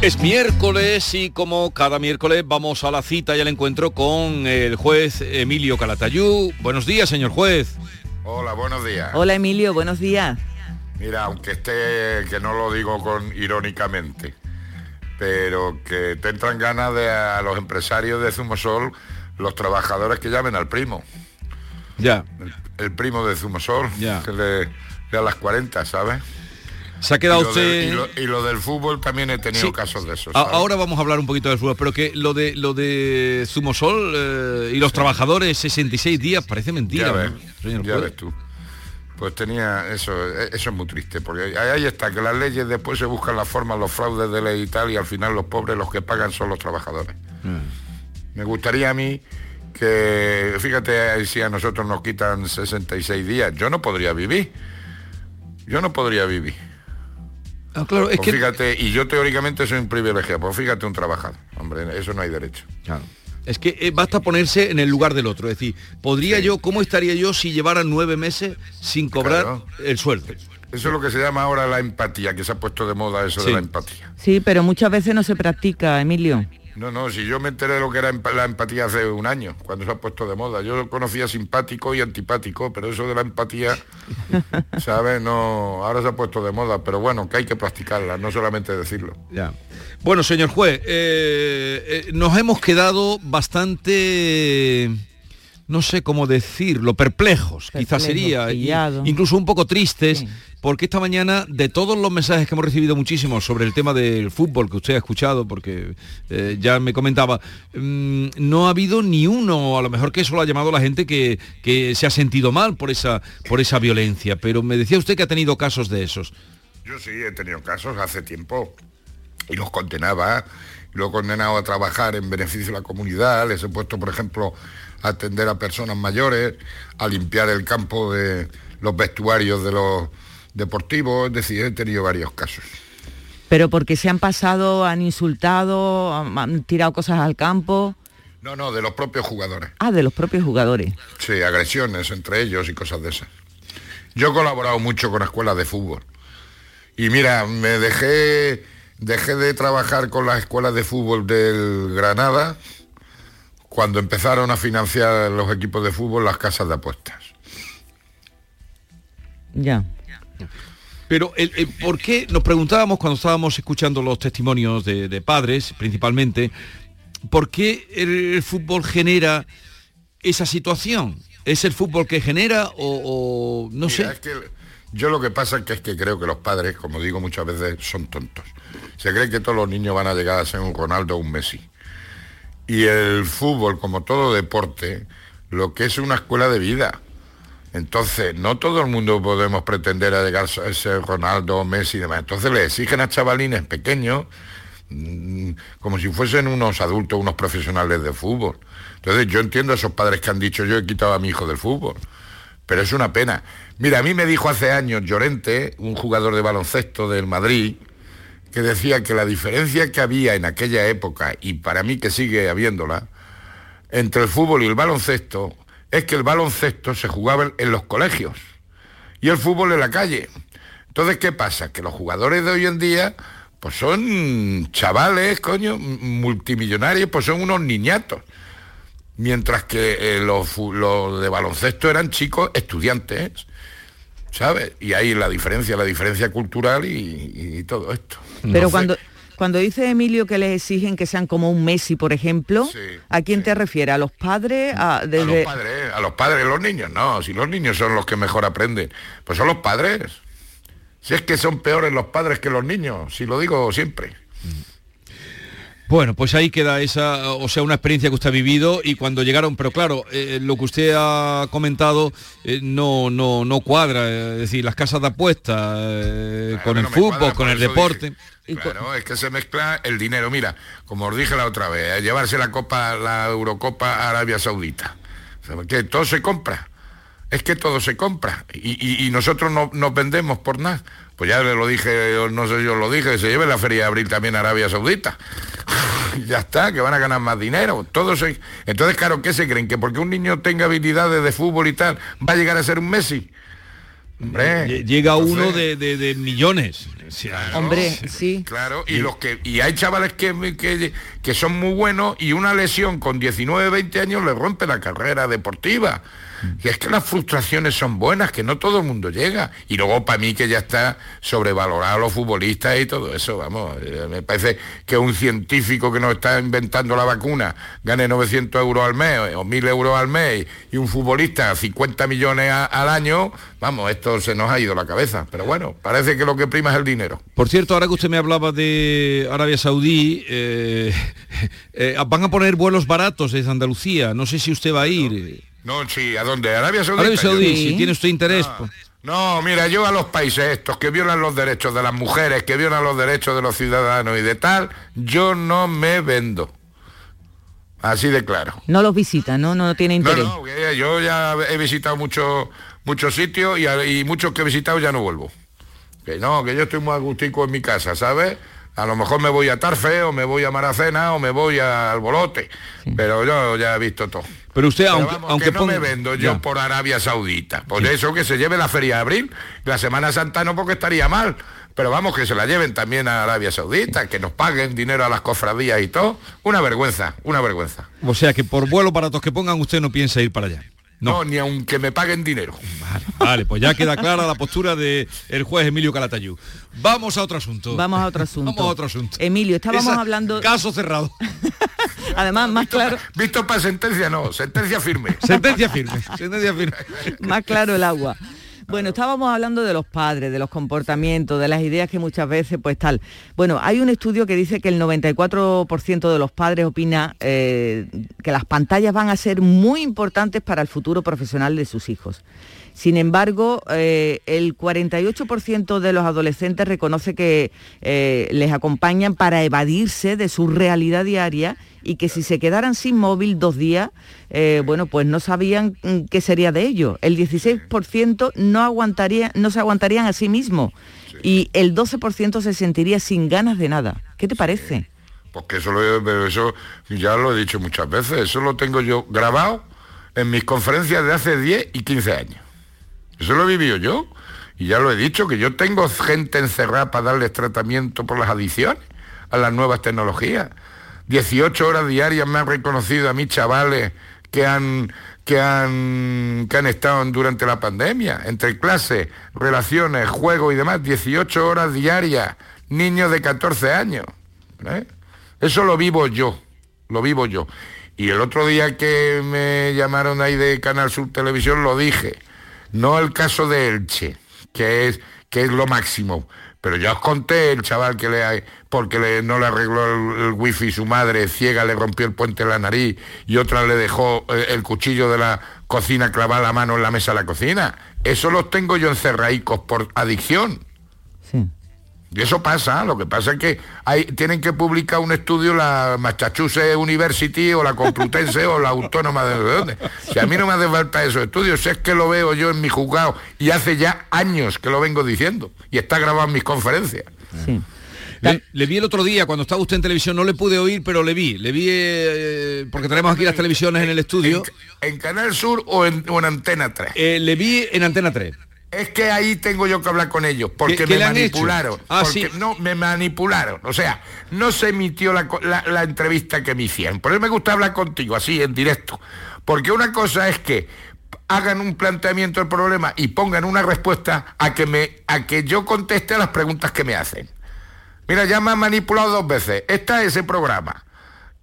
Es miércoles y como cada miércoles vamos a la cita y al encuentro con el juez Emilio Calatayú. Buenos días, señor juez. Hola, buenos días. Hola Emilio, buenos días. Mira, aunque esté, que no lo digo con irónicamente, pero que te entran ganas de a los empresarios de Zumosol, los trabajadores que llamen al primo. Ya. El, el primo de Zumosol, Ya. que le, le a las 40, ¿sabes? Se ha quedado Y lo del- usted... y, lo, y lo del fútbol también he tenido Sí. casos de ¿sabes? Ahora vamos a hablar un poquito del fútbol, pero que lo de lo de Zumosol eh, y los trabajadores 66 días parece mentira, Ya ves, ¿no, señor ya juez? ves tú. Pues tenía eso, eh, eso es muy triste, porque ahí, está, que las leyes después se buscan las formas, los fraudes de ley y tal, y al final los pobres los que pagan son los trabajadores. Me gustaría a mí que, fíjate, si a nosotros nos quitan 66 días, yo no podría vivir. Yo no podría vivir. Ah, claro, es Pues que fíjate, y yo teóricamente soy un privilegiado, pues fíjate un trabajador. Hombre, eso no hay derecho. Claro. Es que eh, basta ponerse en el lugar del otro. Es decir, ¿podría yo, cómo estaría yo si llevara nueve meses sin cobrar Claro. el sueldo? Eso es lo que se llama ahora la empatía, que se ha puesto de moda eso Sí. de la empatía. Sí, pero muchas veces no se practica, Emilio. No, no, si yo me enteré de lo que era la empatía hace un año, cuando se ha puesto de moda. Yo conocía simpático y antipático, pero eso de la empatía, (laughs) ¿sabes? No, ahora se ha puesto de moda, pero bueno, que hay que practicarla, no solamente decirlo. Ya. Bueno, señor juez, eh, eh, nos hemos quedado bastante, no sé cómo decirlo, perplejos, quizás sería, incluso un poco tristes, porque esta mañana, de todos los mensajes que hemos recibido muchísimos sobre el tema del fútbol que usted ha escuchado, porque eh, ya me comentaba, mm, no ha habido ni uno, a lo mejor que eso lo ha llamado la gente que, que se ha sentido mal por esa, por esa violencia, pero me decía usted que ha tenido casos de esos. Yo sí he tenido casos hace tiempo y los condenaba, y lo he condenado a trabajar en beneficio de la comunidad, les he puesto, por ejemplo, a atender a personas mayores, a limpiar el campo de los vestuarios de los deportivos, es decir, he tenido varios casos. Pero porque se han pasado, han insultado, han, tirado cosas al campo. No, no, de los propios jugadores. Ah, de los propios jugadores. Sí, agresiones entre ellos y cosas de esas. Yo he colaborado mucho con escuelas de fútbol. Y mira, me dejé, dejé de trabajar con las escuelas de fútbol del Granada cuando empezaron a financiar los equipos de fútbol las casas de apuestas. Ya. Pero el, el por qué nos preguntábamos cuando estábamos escuchando los testimonios de, de padres, principalmente, ¿por qué el, el fútbol genera esa situación? ¿Es el fútbol que genera o, o no Mira, sé? es que yo lo que pasa es que, es que creo que los padres, como digo muchas veces, son tontos. Se cree que todos los niños van a llegar a ser un Ronaldo o un Messi. Y el fútbol, como todo deporte, lo que es una escuela de vida. Entonces, no todo el mundo podemos pretender a llegar a ser Ronaldo Messi y demás. Entonces le exigen a chavalines pequeños mm, como si fuesen unos adultos, unos profesionales de fútbol. Entonces yo entiendo a esos padres que han dicho yo he quitado a mi hijo del fútbol. Pero es una pena. Mira, a mí me dijo hace años Llorente, un jugador de baloncesto del Madrid, que decía que la diferencia que había en aquella época, y para mí que sigue habiéndola, entre el fútbol y el baloncesto, es que el baloncesto se jugaba en los colegios y el fútbol en la calle. Entonces, ¿qué pasa? Que los jugadores de hoy en día, pues son chavales, coño, multimillonarios, pues son unos niñatos. Mientras que eh, los, de baloncesto eran chicos estudiantes, ¿sabes? Y ahí la diferencia, la diferencia cultural y todo esto. Pero cuando, Cuando dice Emilio que les exigen que sean como un Messi, por ejemplo, ¿a quién te refiere? ¿A los padres? A, A los padres, a los padres, los niños no, si los niños son los que mejor aprenden, pues son los padres. Si es que son peores los padres que los niños, si lo digo siempre. Bueno, pues ahí queda esa, o sea, una experiencia que usted ha vivido y cuando llegaron, pero claro, eh, lo que usted ha comentado eh, no, no, no cuadra, eh, es decir, las casas de apuesta, eh, con el no fútbol, cuadra, con el deporte. Claro, es que se mezcla el dinero. Mira, como os dije la otra vez, llevarse la Copa, la Eurocopa a Arabia Saudita. O sea, que todo se compra. Es que todo se compra. Y, y- y nosotros no nos vendemos por nada. Pues ya le lo dije, yo no sé, yo lo dije, se lleve la feria de abril también a Arabia Saudita. (laughs) ya está, que van a ganar más dinero. Todo se... Entonces, claro, ¿qué se creen? ¿Que porque un niño tenga habilidades de fútbol y tal, va a llegar a ser un Messi? Hombre, Lle- Llega uno de, de- de millones. Hombre, sí. Claro, y los que y hay chavales que, que, que son muy buenos y una lesión con 19, 20 años le rompe la carrera deportiva. Y es que las frustraciones son buenas, que no todo el mundo llega. Y luego para mí que ya está sobrevalorado los futbolistas y todo eso, vamos, eh, me parece que un científico que nos está inventando la vacuna gane 900 euros al mes o 1000 euros al mes y un futbolista 50 millones a- al año, vamos, esto se nos ha ido la cabeza. Pero bueno, parece que lo que prima es el dinero. Por cierto, ahora que usted me hablaba de Arabia Saudí, eh, (laughs) eh, van a poner vuelos baratos desde Andalucía. No sé si usted va a ir. No, sí, ¿a dónde? ¿Arabia Saudita? Arabia Saudí, si tiene usted interés. Ah. pues. No, mira, yo a los países estos que violan los derechos de las mujeres, que violan los derechos de los ciudadanos y de tal, yo no me vendo. Así de claro. No los visita, ¿no? No tiene No, interés. no, que yo ya he visitado muchos muchos sitios y, y muchos que he visitado ya no vuelvo. Que no, que yo estoy muy agustico en mi casa, ¿sabes? A lo mejor me voy a Tarfe o me voy a Maracena o me voy al Bolote, pero yo ya he visto todo. Pero usted, Pero aunque, vamos, aunque que no ponga- me vendo yo Ya. por Arabia Saudita. Por eso que se lleve la feria de abril. La Semana Santa no porque estaría mal. Pero vamos, que se la lleven también a Arabia Saudita, que nos paguen dinero a las cofradías y todo. Una vergüenza, una vergüenza. O sea que por vuelos baratos que pongan usted no piensa ir para allá. No, ni aunque me paguen dinero. Vale, pues ya queda clara la postura del juez Emilio Calatayú. Vamos a otro asunto. Vamos a otro asunto. Vamos a otro asunto. Emilio, estábamos Esa- hablando... Caso cerrado. (laughs) Además, más claro, Visto para sentencia, no, sentencia firme. Sentencia firme. Sentencia firme. más claro el agua. Bueno, estábamos hablando de los padres, de los comportamientos, de las ideas que muchas veces, pues tal. Bueno, hay un estudio que dice que el 94% de los padres opina eh, que las pantallas van a ser muy importantes para el futuro profesional de sus hijos. Sin embargo, eh, el 48% de los adolescentes reconoce que eh, les acompañan para evadirse de su realidad diaria y que si se quedaran sin móvil dos días, eh, bueno, pues no sabían mm, qué sería de ellos. El 16% no, aguantaría, no se aguantarían a sí mismos y el 12% se sentiría sin ganas de nada. ¿Qué te parece? Porque eso, lo, eso ya lo he dicho muchas veces, eso lo tengo yo grabado en mis conferencias de hace 10 y 15 años. Eso lo he vivido yo. Y ya lo he dicho, que yo tengo gente encerrada para darles tratamiento por las adicciones a las nuevas tecnologías. 18 horas diarias me han reconocido a mis chavales que han, que han, que han estado durante la pandemia, entre clases, relaciones, juegos y demás, 18 horas diarias, niños de 14 años. ¿eh? Eso lo vivo yo, lo vivo yo. Y el otro día que me llamaron ahí de Canal Sur Televisión lo dije. No el caso de Elche, que es, que es lo máximo. Pero ya os conté el chaval que le porque le- no le arregló el, el wifi su madre, ciega le rompió el puente de la nariz y otra le dejó eh, el cuchillo de la cocina clavar la mano en la mesa de la cocina. Eso los tengo yo encerraicos por adicción. Y eso pasa, lo que pasa es que hay, tienen que publicar un estudio la Massachusetts University o la Complutense o la Autónoma de dónde. Si a mí no me hace falta esos estudios, si es que lo veo yo en mi juzgado y hace ya años que lo vengo diciendo y está grabado en mis conferencias. Le, le vi el otro día cuando estaba usted en televisión, no le pude oír, pero le vi. Le vi eh, porque tenemos aquí las televisiones en el estudio. ¿En Canal Sur o en, o en Antena 3? Eh, le vi en Antena 3. Es que ahí tengo yo que hablar con ellos, porque ¿Qué- qué me manipularon. Ah, porque sí. No, me manipularon. O sea, no se emitió la, co- la- la entrevista que me hicieron. Por eso me gusta hablar contigo, así, en directo. Porque una cosa es que hagan un planteamiento del problema y pongan una respuesta a que, me, a que yo conteste a las preguntas que me hacen. Mira, ya me han manipulado dos veces. Está ese programa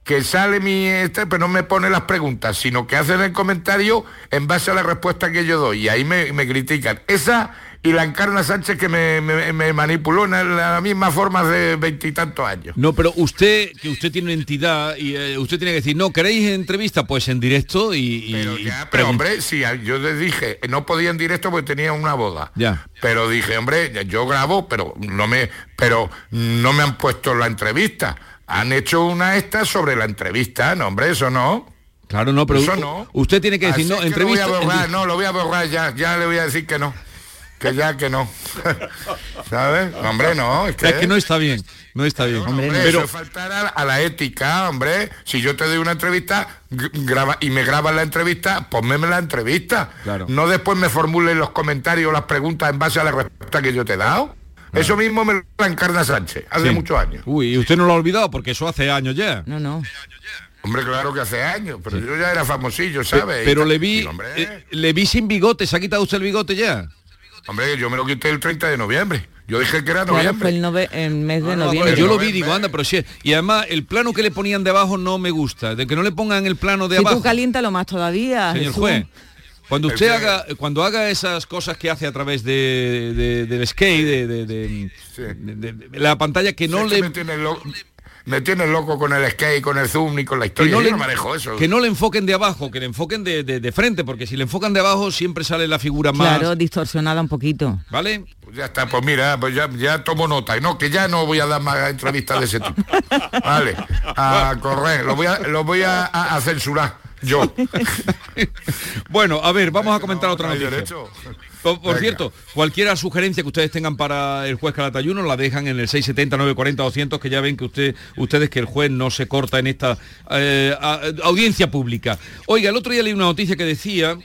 que sale mi este, pero no me pone las preguntas, sino que hacen el comentario en base a la respuesta que yo doy. Y ahí me, me critican. Esa y la Encarna Sánchez que me, me- me manipuló en la misma forma de veintitantos años. No, pero usted, que usted tiene una entidad y eh, usted tiene que decir, no, ¿queréis entrevista? Pues en directo y... y- y Pero hombre, sí, yo les dije, no podía en directo porque tenía una boda. Ya. Pero dije, hombre, yo grabo, pero no me, pero no me han puesto la entrevista. Han hecho una esta sobre la entrevista, no, hombre, eso no. Claro, no, pero Eso no. usted tiene que decir, Así no, entrevista... Lo voy a borrar, no, lo voy a borrar ya, ya le voy a decir que no. Que ya que no. (laughs) ¿Sabes? Hombre, no, es que, Es que no está bien, no está bien. Hombre, pero eso es faltar a, a la ética, hombre. Si yo te doy una entrevista graba, y me grabas la entrevista, ponme la entrevista. Claro. No después me formulen los comentarios, las preguntas en base a la respuesta que yo te he dado. Eso mismo me lo encarna Sánchez, hace Sí. muchos años. Uy, y usted no lo ha olvidado porque eso hace años ya. No, no. Hombre, claro que hace años, pero yo ya era famosillo, ¿sabes? Pero le vi, eh, le vi sin bigote, ¿se ha quitado usted el bigote ya? Hombre, yo me lo quité el 30 de noviembre. Yo dije que era Claro, noviembre. fue el, nove- el mes de Ah, no, noviembre. yo lo vi, digo, anda, pero sí. Y además, el plano que le ponían de abajo no me gusta. De que no le pongan el plano de Si abajo. tú caliéntalo más todavía. Señor Jesús. juez, cuando usted haga, cuando haga esas cosas que hace a través de, de- del skate, de, de- de- de- de- de la pantalla que no que le me tiene loco, con el skate, con el zoom y con la que historia. no, Yo le, no manejo eso. que no le enfoquen de abajo, que le enfoquen de, de- de frente, porque si le enfocan de abajo siempre sale la figura más, Claro, distorsionada un poquito. ¿vale? Pues ya está, pues mira, pues ya, ya tomo nota. Y no, que ya no voy a dar más entrevistas de ese tipo. (laughs) Vale, a correr, lo voy a, lo voy a, a- a censurar yo. (laughs) Bueno, a ver, vamos a comentar otra no noticia. derecho. Por, cierto, cualquier sugerencia que ustedes tengan para el juez Calatayuno la dejan en el 670 940 200 que ya ven que usted, ustedes que el juez no se corta en esta eh, a- audiencia pública. Oiga, el otro día leí una noticia que decía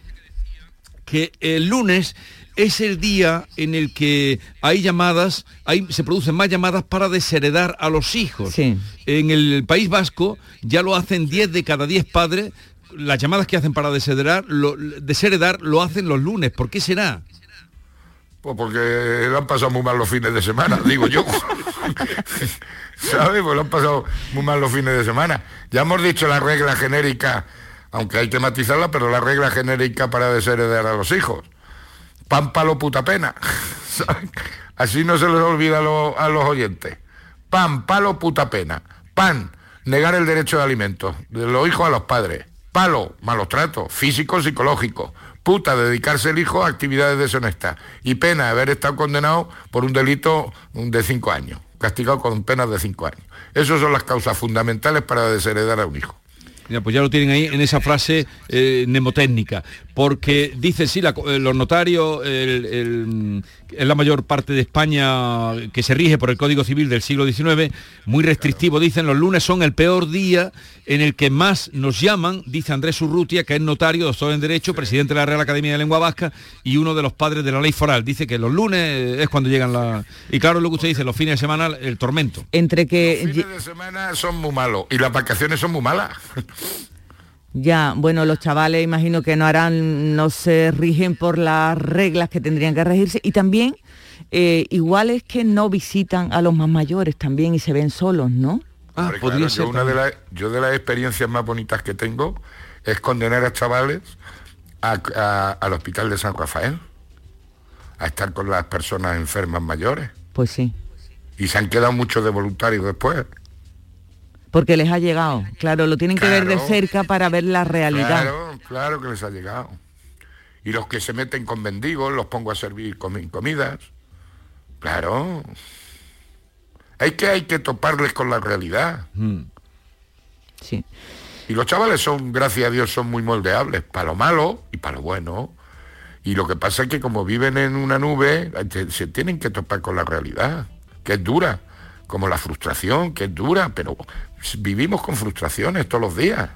que el lunes es el día en el que hay llamadas, hay, se producen más llamadas para desheredar a los hijos. Sí. En el País Vasco ya lo hacen 10 de cada 10 padres. Las llamadas que hacen para desheredar lo, desheredar lo hacen los lunes. ¿Por qué será? Pues porque lo han pasado muy mal los fines de semana, digo yo. (laughs) ¿Sabes? Pues lo han pasado muy mal los fines de semana. Ya hemos dicho la regla genérica, aunque hay que matizarla, pero la regla genérica para desheredar a los hijos. Pan, palo, puta pena. (laughs) Así no se les olvida a, los- a los oyentes. Pan, palo, puta pena. Pan, negar el derecho de alimentos de los hijos a los padres. Palo, malos tratos, físicos, psicológicos. Puta, dedicarse el hijo a actividades deshonestas. Y pena, haber estado condenado por un delito de cinco años, castigado con penas de cinco años. Esas son las causas fundamentales para desheredar a un hijo. Mira, pues ya lo tienen ahí en esa frase eh, mnemotécnica, porque dice sí, la- eh, los notarios, el- el- es la mayor parte de España que se rige por el Código Civil del siglo XIX, muy restrictivo, dicen los lunes son el peor día en el que más nos llaman, dice Andrés Urrutia, que es notario, doctor en Derecho, presidente de la Real Academia de Lengua Vasca y uno de los padres de la ley foral. Dice que los lunes es cuando llegan la... Y claro, lo que usted dice, los fines de semana, el tormento. Entre que Los fines de semana son muy malos y las vacaciones son muy malas. (laughs) ya, bueno, los chavales imagino que no harán, no se rigen por las reglas que tendrían que regirse y también eh, igual es que no visitan a los más mayores también y se ven solos, ¿no? Ah, claro, yo, una de las, yo de las experiencias más bonitas que tengo es condenar a chavales a- a- al hospital de San Rafael, a estar con las personas enfermas mayores. Pues sí, Y se han quedado muchos de voluntarios después. Porque les ha llegado. Claro, lo tienen que ver de cerca para ver la realidad. Claro, claro que les ha llegado. Y los que se meten con mendigos los pongo a servir comi- comidas. Claro. Hay que, hay que toparles con la realidad. Sí. Y los chavales son, gracias a Dios, son muy moldeables, para lo malo y para lo bueno. Y lo que pasa es que como viven en una nube, te- se tienen que topar con la realidad, que es dura, como la frustración, que es dura, pero vivimos con frustraciones todos los días.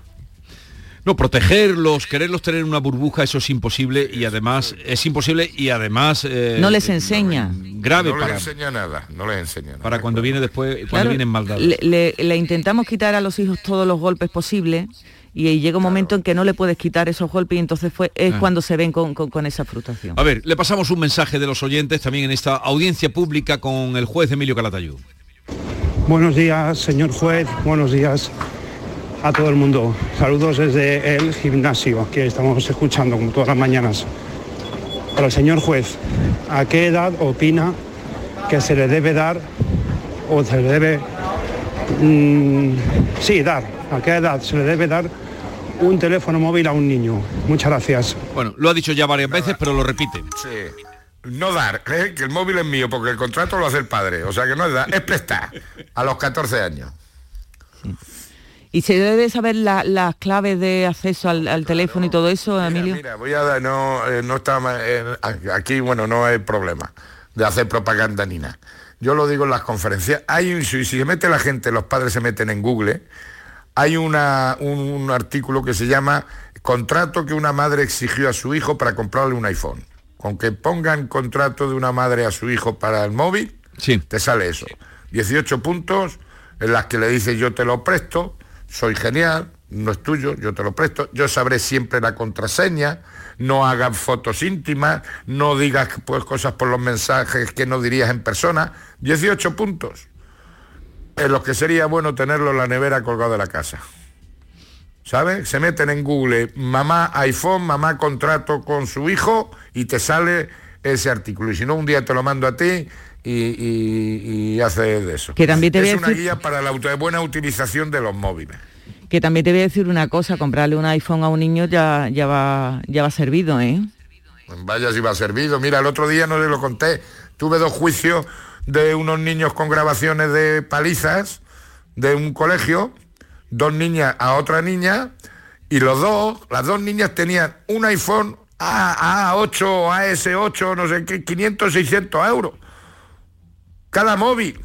No, protegerlos, quererlos tener en una burbuja, eso es imposible y además es imposible y además eh, No les enseña. grave no les para, enseña nada, no les enseña nada. para cuando viene después, cuando Claro, vienen maldades. le, le- le intentamos quitar a los hijos todos los golpes posibles y llega un momento en que no le puedes quitar esos golpes y entonces fue, es Ah. cuando se ven con, con- con esa frustración. A ver, le pasamos un mensaje de los oyentes también en esta audiencia pública con el juez Emilio Calatayud. Buenos días, señor juez. Buenos días a todo el mundo. Saludos desde el gimnasio que estamos escuchando como todas las mañanas. Para el señor juez, ¿a qué edad opina que se le debe dar o se le debe, mm, sí, dar, a qué edad se le debe dar un teléfono móvil a un niño? Muchas gracias. Bueno, lo ha dicho ya varias veces, pero lo repite. Sí. No dar, ¿eh? que el móvil es mío, porque el contrato lo hace el padre. O sea que no es dar, es prestar a los 14 años. ¿Y se debe saber la- las claves de acceso al, al teléfono y todo eso, Emilio? Mira, voy a dar, no, eh, no está eh, aquí, bueno, no hay problema de hacer propaganda ni nada. Yo lo digo en las conferencias. Hay un, si, si se mete la gente, los padres se meten en Google, hay una, un, un artículo que se llama Contrato que una madre exigió a su hijo para comprarle un iPhone. Con que pongan contrato de una madre a su hijo para el móvil, te sale eso. 18 puntos en las que le dices yo te lo presto, soy genial, no es tuyo, yo te lo presto, yo sabré siempre la contraseña, no hagas fotos íntimas, no digas pues, cosas por los mensajes que no dirías en persona. 18 puntos en los que sería bueno tenerlo en la nevera colgado de la casa. ¿Sabes? Se meten en Google, mamá iPhone, mamá contrato con su hijo y te sale ese artículo. Y si no, un día te lo mando a ti y, y, y haces de eso. Que también te es una decir- guía para la buena utilización de los móviles. Que también te voy a decir una cosa, comprarle un iPhone a un niño ya, ya, va, ya va servido, ¿eh? Vaya si va servido. Mira, el otro día no se lo conté. Tuve dos juicios de unos niños con grabaciones de palizas de un colegio, dos niñas a otra niña, y los dos, las dos niñas tenían un iPhone A, A8, AS8, no sé qué, 500, 600 euros. Cada móvil.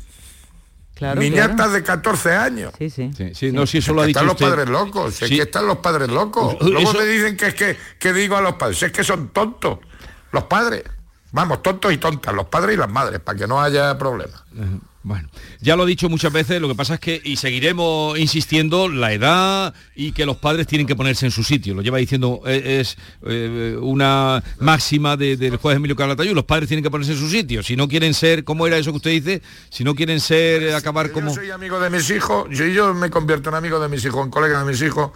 Claro, Niñatas claro. de 14 años. Sí, sí. Sí, no, si eso lo ha dicho Están los padres locos, si es Sí. que están los padres locos. Eso- Luego me dicen que es que, que digo a los padres, si es que son tontos, los padres. Vamos, tontos y tontas, los padres y las madres, para que no haya problema. Bueno, ya lo he dicho muchas veces, lo que pasa es que, y seguiremos insistiendo, la edad y que los padres tienen que ponerse en su sitio. Lo lleva diciendo, eh, es eh, una máxima de- del juez Emilio Calatayud, los padres tienen que ponerse en su sitio. Si no quieren ser, ¿cómo era eso que usted dice? Si no quieren ser, eh, acabar como... Yo soy amigo de mis hijos, yo, yo me convierto en amigo de mis hijos, en colega de mis hijos,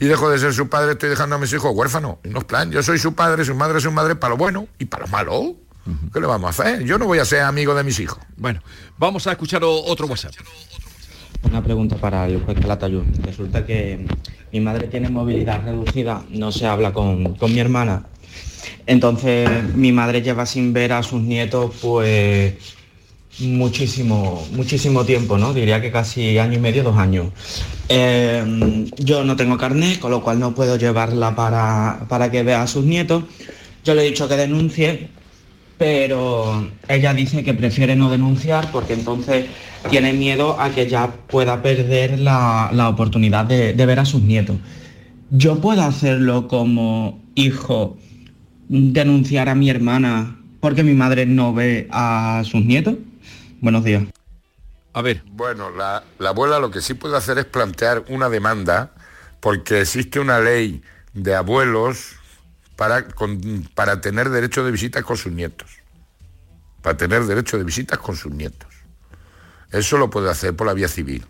y dejo de ser su padre, estoy dejando a mis hijos huérfanos. No es plan, yo soy su padre, su madre es su madre para lo bueno y para lo malo. ¿Qué le vamos a hacer? Yo no voy a ser amigo de mis hijos. Bueno, vamos a escuchar otro WhatsApp. Una pregunta para el juez Calatayud. Resulta que mi madre tiene movilidad reducida, no se habla con, con mi hermana. Entonces mi madre lleva sin ver a sus nietos pues muchísimo, muchísimo tiempo, ¿no? Diría que casi año y medio, dos años. Eh, yo no tengo carnet, con lo cual no puedo llevarla para, para que vea a sus nietos. Yo le he dicho que denuncie, pero ella dice que prefiere no denunciar porque entonces tiene miedo a que ya pueda perder la, la oportunidad de, de ver a sus nietos. ¿Yo puedo hacerlo como hijo, denunciar a mi hermana porque mi madre no ve a sus nietos? Buenos días. A ver. Bueno, la, la abuela lo que sí puede hacer es plantear una demanda porque existe una ley de abuelos para, con- para tener derecho de visita con sus nietos. Para tener derecho de visitas con sus nietos. Eso lo puede hacer por la vía civil.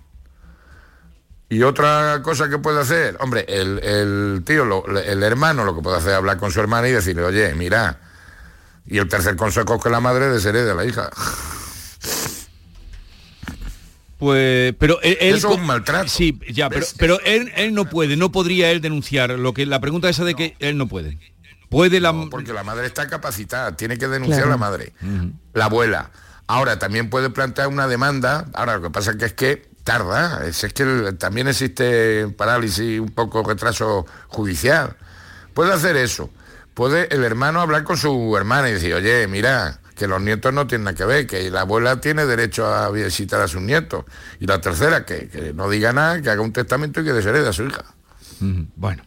Y otra cosa que puede hacer, hombre, el, el tío, lo- el hermano lo que puede hacer es hablar con su hermana y decirle, oye, mira, y el tercer consejo es que la madre desherede a la hija. Pues, pero él, él Eso es un maltrato. Sí, ya, pero, pero él, él no puede, no podría él denunciar. Lo que la pregunta esa de que él no puede. Puede la. Porque la madre está capacitada, tiene que denunciar Claro. la madre, la abuela. Ahora también puede plantear una demanda, ahora lo que pasa que es que tarda, es, es que el- también existe parálisis, un poco retraso judicial. Puede hacer eso. Puede el hermano hablar con su hermana y decir, oye, mira, que los nietos no tienen nada que ver, que la abuela tiene derecho a visitar a sus nietos. Y la tercera, que, que no diga nada, que haga un testamento y que desherede a su hija. Bueno.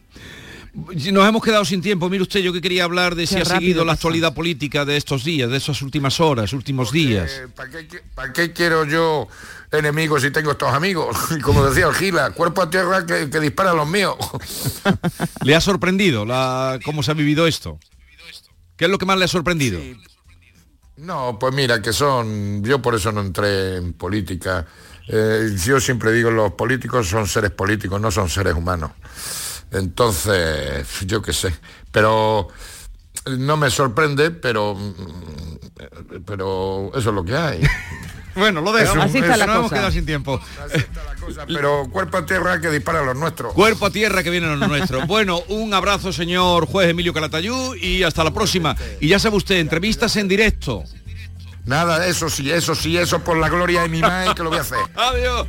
Nos hemos quedado sin tiempo. Mire usted, yo que quería hablar de si ha seguido la actualidad política de estos días, de estas últimas horas, últimos días. ¿Para qué, para qué quiero yo enemigos si tengo estos amigos? (laughs) Como decía el Gila, cuerpo a tierra que, que dispara a los míos. (laughs) ¿Le ha sorprendido la, cómo se ha vivido esto? ¿Qué es lo que más le ha sorprendido? No, pues mira, que son, yo por eso no entré en política. Eh, yo siempre digo, los políticos son seres políticos, no son seres humanos. Entonces, yo qué sé. Pero no me sorprende, pero, pero eso es lo que hay. (laughs) Bueno, lo dejo. Así está la no hemos cosa. quedado sin tiempo. Pero cuerpo a tierra que dispara a los nuestros. Cuerpo a tierra que vienen los nuestros. Bueno, un abrazo, señor juez Emilio Calatayú, y hasta la próxima. Y ya sabe usted, entrevistas en directo. Nada, eso sí, eso sí, eso por la gloria de mi madre que lo voy a hacer. (laughs) Adiós.